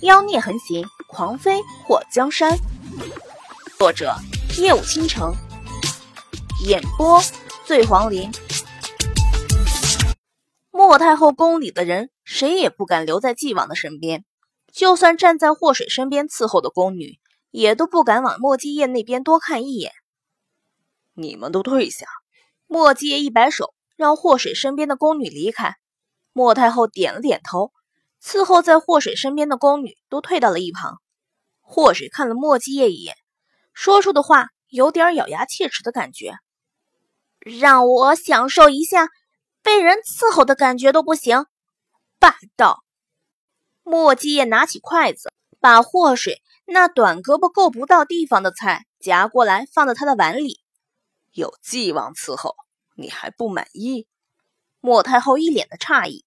妖孽横行，狂飞破江山。作者：夜舞倾城，演播：醉黄林。莫太后宫里的人，谁也不敢留在纪王的身边，就算站在祸水身边伺候的宫女，也都不敢往莫继业那边多看一眼。你们都退下！莫继业一摆手，让祸水身边的宫女离开。莫太后点了点头。伺候在祸水身边的宫女都退到了一旁。祸水看了莫继业一眼，说出的话有点咬牙切齿的感觉。让我享受一下被人伺候的感觉都不行，霸道！莫继业拿起筷子，把祸水那短胳膊够不到地方的菜夹过来，放在他的碗里。有继王伺候，你还不满意？莫太后一脸的诧异。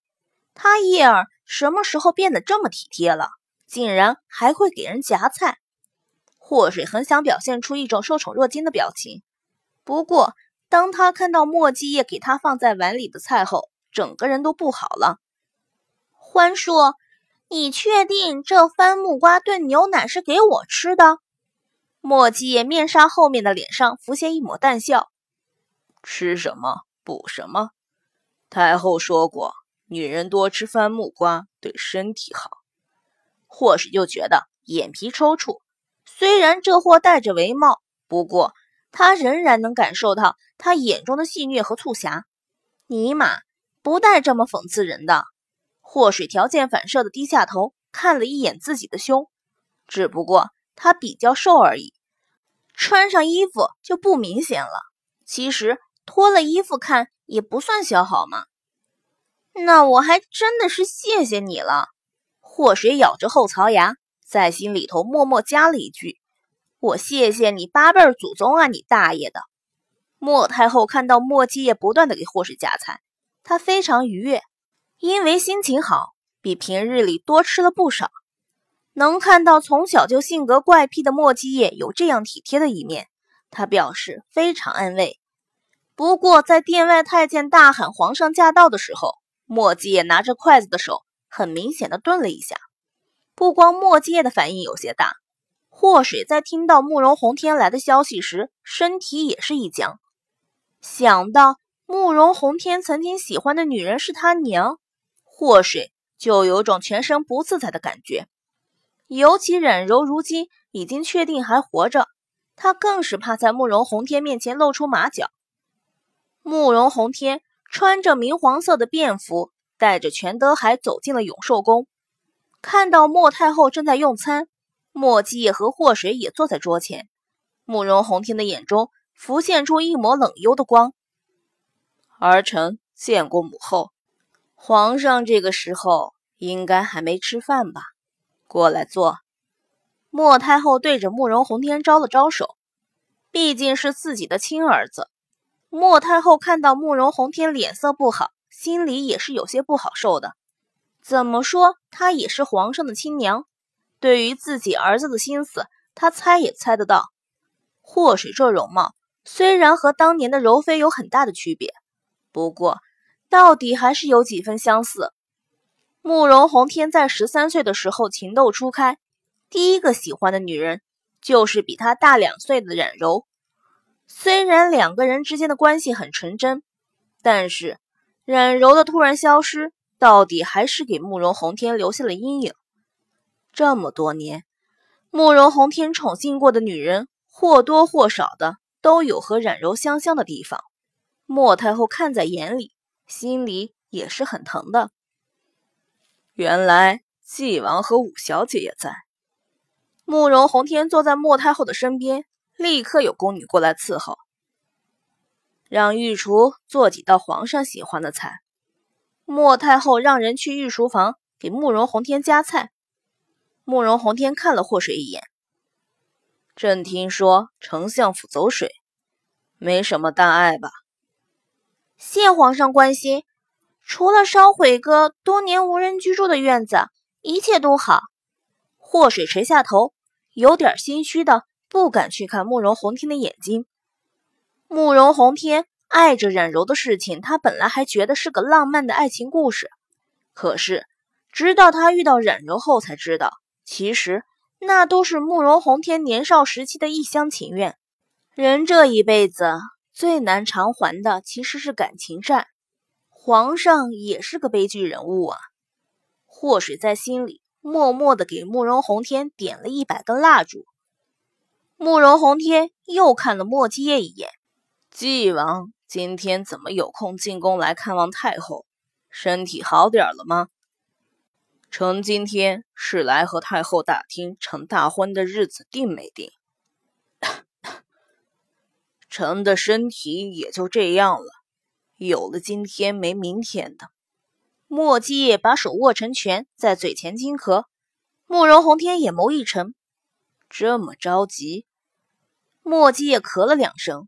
他叶儿什么时候变得这么体贴了？竟然还会给人夹菜。祸水很想表现出一种受宠若惊的表情，不过当他看到墨迹叶给他放在碗里的菜后，整个人都不好了。欢叔，你确定这番木瓜炖牛奶是给我吃的？墨迹叶面纱后面的脸上浮现一抹淡笑。吃什么补什么？太后说过。女人多吃番木瓜对身体好，或许就觉得眼皮抽搐。虽然这货戴着帷帽，不过他仍然能感受到他眼中的戏谑和促狭。尼玛，不带这么讽刺人的！祸水条件反射的低下头看了一眼自己的胸，只不过他比较瘦而已，穿上衣服就不明显了。其实脱了衣服看也不算小好嘛。那我还真的是谢谢你了。祸水咬着后槽牙，在心里头默默加了一句：“我谢谢你八辈祖宗啊，你大爷的！”莫太后看到莫继业不断的给祸水夹菜，她非常愉悦，因为心情好，比平日里多吃了不少。能看到从小就性格怪癖的莫继业有这样体贴的一面，她表示非常安慰。不过在殿外太监大喊“皇上驾到”的时候，墨迹叶拿着筷子的手很明显的顿了一下，不光墨迹的反应有些大，祸水在听到慕容洪天来的消息时，身体也是一僵。想到慕容洪天曾经喜欢的女人是他娘，祸水就有种全身不自在的感觉。尤其冉柔如今已经确定还活着，他更是怕在慕容洪天面前露出马脚。慕容洪天。穿着明黄色的便服，带着全德海走进了永寿宫。看到莫太后正在用餐，莫继业和祸水也坐在桌前。慕容洪天的眼中浮现出一抹冷幽的光。儿臣见过母后，皇上这个时候应该还没吃饭吧？过来坐。莫太后对着慕容洪天招了招手，毕竟是自己的亲儿子。莫太后看到慕容洪天脸色不好，心里也是有些不好受的。怎么说，她也是皇上的亲娘，对于自己儿子的心思，她猜也猜得到。祸水这容貌虽然和当年的柔妃有很大的区别，不过到底还是有几分相似。慕容洪天在十三岁的时候情窦初开，第一个喜欢的女人就是比他大两岁的冉柔。虽然两个人之间的关系很纯真，但是冉柔的突然消失，到底还是给慕容洪天留下了阴影。这么多年，慕容洪天宠幸过的女人，或多或少的都有和冉柔相像的地方。莫太后看在眼里，心里也是很疼的。原来纪王和五小姐也在。慕容洪天坐在莫太后的身边。立刻有宫女过来伺候，让御厨做几道皇上喜欢的菜。莫太后让人去御厨房给慕容宏天夹菜。慕容宏天看了祸水一眼，朕听说丞相府走水，没什么大碍吧？谢皇上关心，除了烧毁个多年无人居住的院子，一切都好。祸水垂下头，有点心虚的。不敢去看慕容红天的眼睛。慕容红天爱着冉柔的事情，他本来还觉得是个浪漫的爱情故事，可是直到他遇到冉柔后，才知道其实那都是慕容红天年少时期的一厢情愿。人这一辈子最难偿还的其实是感情债。皇上也是个悲剧人物啊！祸水在心里默默的给慕容红天点了一百根蜡烛。慕容洪天又看了莫继业一眼，纪王今天怎么有空进宫来看望太后？身体好点了吗？臣今天是来和太后打听臣大婚的日子定没定。臣的身体也就这样了。有了今天没明天的。莫继业把手握成拳，在嘴前轻咳。慕容洪天眼眸一沉，这么着急？莫继业咳了两声。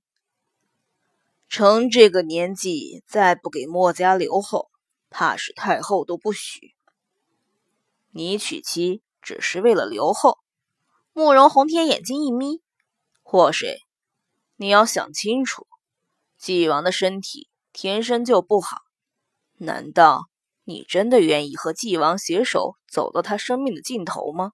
臣这个年纪再不给墨家留后，怕是太后都不许。你娶妻只是为了留后？慕容洪天眼睛一眯，祸水，你要想清楚，纪王的身体。天生就不好，难道你真的愿意和纪王携手走到他生命的尽头吗？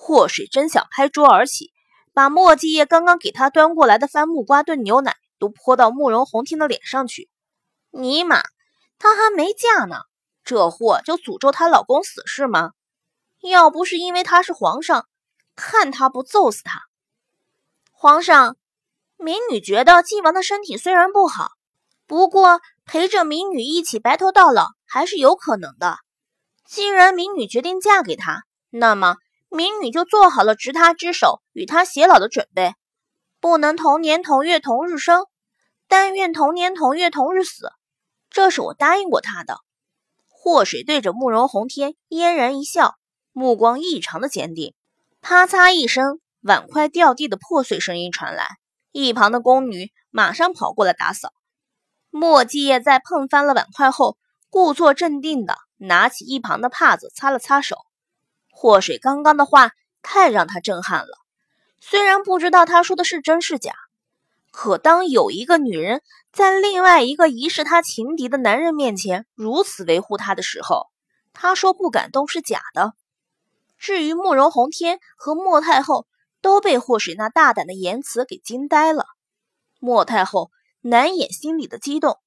祸水真想拍桌而起，把莫继业刚刚给他端过来的番木瓜炖牛奶都泼到慕容红天的脸上去。尼玛，她还没嫁呢，这货就诅咒她老公死是吗？要不是因为他是皇上，看他不揍死他！皇上，民女觉得晋王的身体虽然不好。不过陪着民女一起白头到老还是有可能的。既然民女决定嫁给他，那么民女就做好了执他之手与他偕老的准备。不能同年同月同日生，但愿同年同月同日死。这是我答应过他的。祸水对着慕容红天嫣然一笑，目光异常的坚定。啪嚓一声，碗筷掉地的破碎声音传来，一旁的宫女马上跑过来打扫。莫继业在碰翻了碗筷后，故作镇定的拿起一旁的帕子擦了擦手。祸水刚刚的话太让他震撼了，虽然不知道他说的是真是假，可当有一个女人在另外一个疑视他情敌的男人面前如此维护他的时候，他说不感动是假的。至于慕容洪天和莫太后，都被祸水那大胆的言辞给惊呆了。莫太后。难掩心里的激动，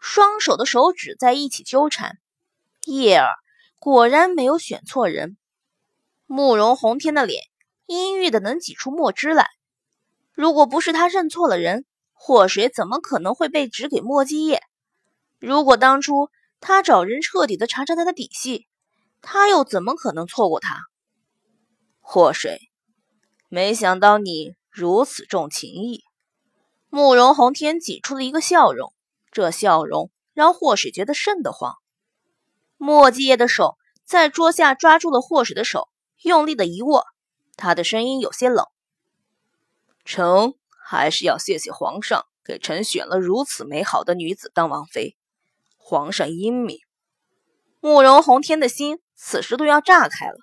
双手的手指在一起纠缠。叶儿果然没有选错人。慕容洪天的脸阴郁的能挤出墨汁来。如果不是他认错了人，祸水怎么可能会被指给墨迹业？如果当初他找人彻底的查查他的底细，他又怎么可能错过他？祸水，没想到你如此重情义。慕容洪天挤出了一个笑容，这笑容让祸水觉得瘆得慌。墨迹业的手在桌下抓住了祸水的手，用力的一握，他的声音有些冷：“臣还是要谢谢皇上给臣选了如此美好的女子当王妃。皇上英明。”慕容洪天的心此时都要炸开了，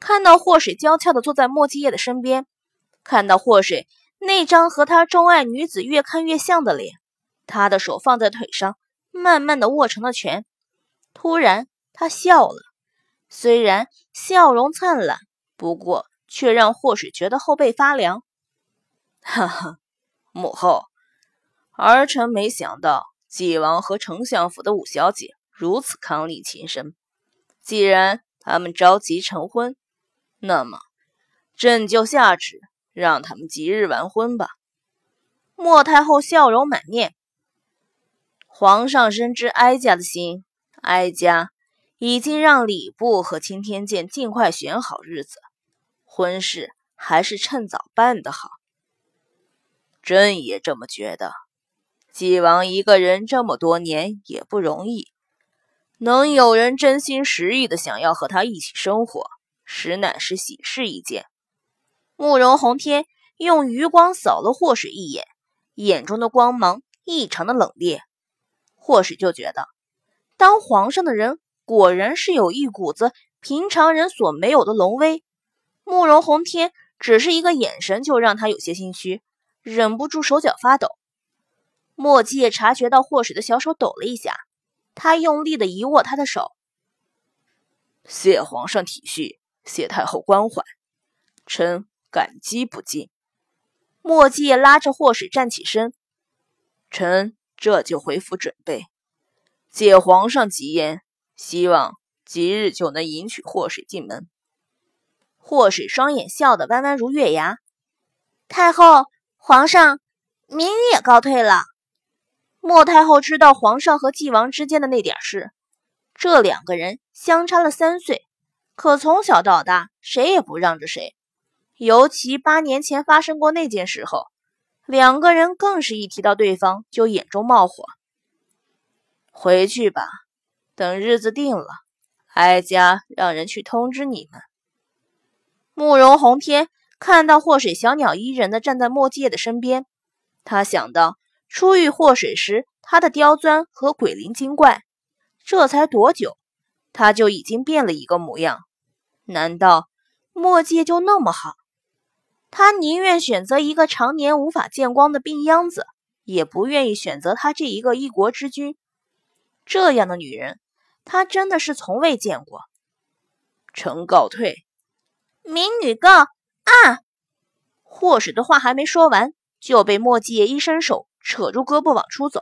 看到祸水娇俏的坐在莫继业的身边，看到祸水。那张和他钟爱女子越看越像的脸，他的手放在腿上，慢慢的握成了拳。突然，他笑了，虽然笑容灿烂，不过却让祸水觉得后背发凉。哈哈，母后，儿臣没想到纪王和丞相府的五小姐如此伉俪情深。既然他们着急成婚，那么朕就下旨。让他们即日完婚吧。莫太后笑容满面。皇上深知哀家的心，哀家已经让礼部和青天剑尽快选好日子，婚事还是趁早办的好。朕也这么觉得。纪王一个人这么多年也不容易，能有人真心实意的想要和他一起生活，实乃是喜事一件。慕容洪天用余光扫了祸水一眼，眼中的光芒异常的冷冽。祸水就觉得，当皇上的人果然是有一股子平常人所没有的龙威。慕容洪天只是一个眼神，就让他有些心虚，忍不住手脚发抖。莫迹也察觉到祸水的小手抖了一下，他用力的一握他的手：“谢皇上体恤，谢太后关怀，臣感激不尽。墨迹拉着祸水站起身，臣这就回府准备。借皇上吉言，希望即日就能迎娶祸水进门。祸水双眼笑得弯弯如月牙。太后，皇上，明宇也告退了。莫太后知道皇上和纪王之间的那点事，这两个人相差了三岁，可从小到大谁也不让着谁。尤其八年前发生过那件事后，两个人更是一提到对方就眼中冒火。回去吧，等日子定了，哀家让人去通知你们。慕容宏天看到祸水小鸟依人的站在墨界的身边，他想到。初遇祸水时，他的刁钻和鬼灵精怪，这才多久，他就已经变了一个模样？难道墨界就那么好？他宁愿选择一个常年无法见光的病秧子，也不愿意选择他这一个一国之君。这样的女人，他真的是从未见过。臣告退。民女告啊！祸水的话还没说完，就被墨界一伸手。扯住胳膊往出走，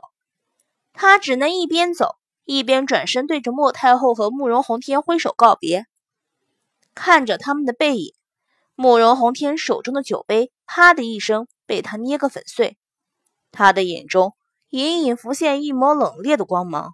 他只能一边走一边转身对着莫太后和慕容宏天挥手告别。看着他们的背影，慕容宏天手中的酒杯啪的一声被他捏个粉碎，他的眼中隐隐浮现一抹冷冽的光芒。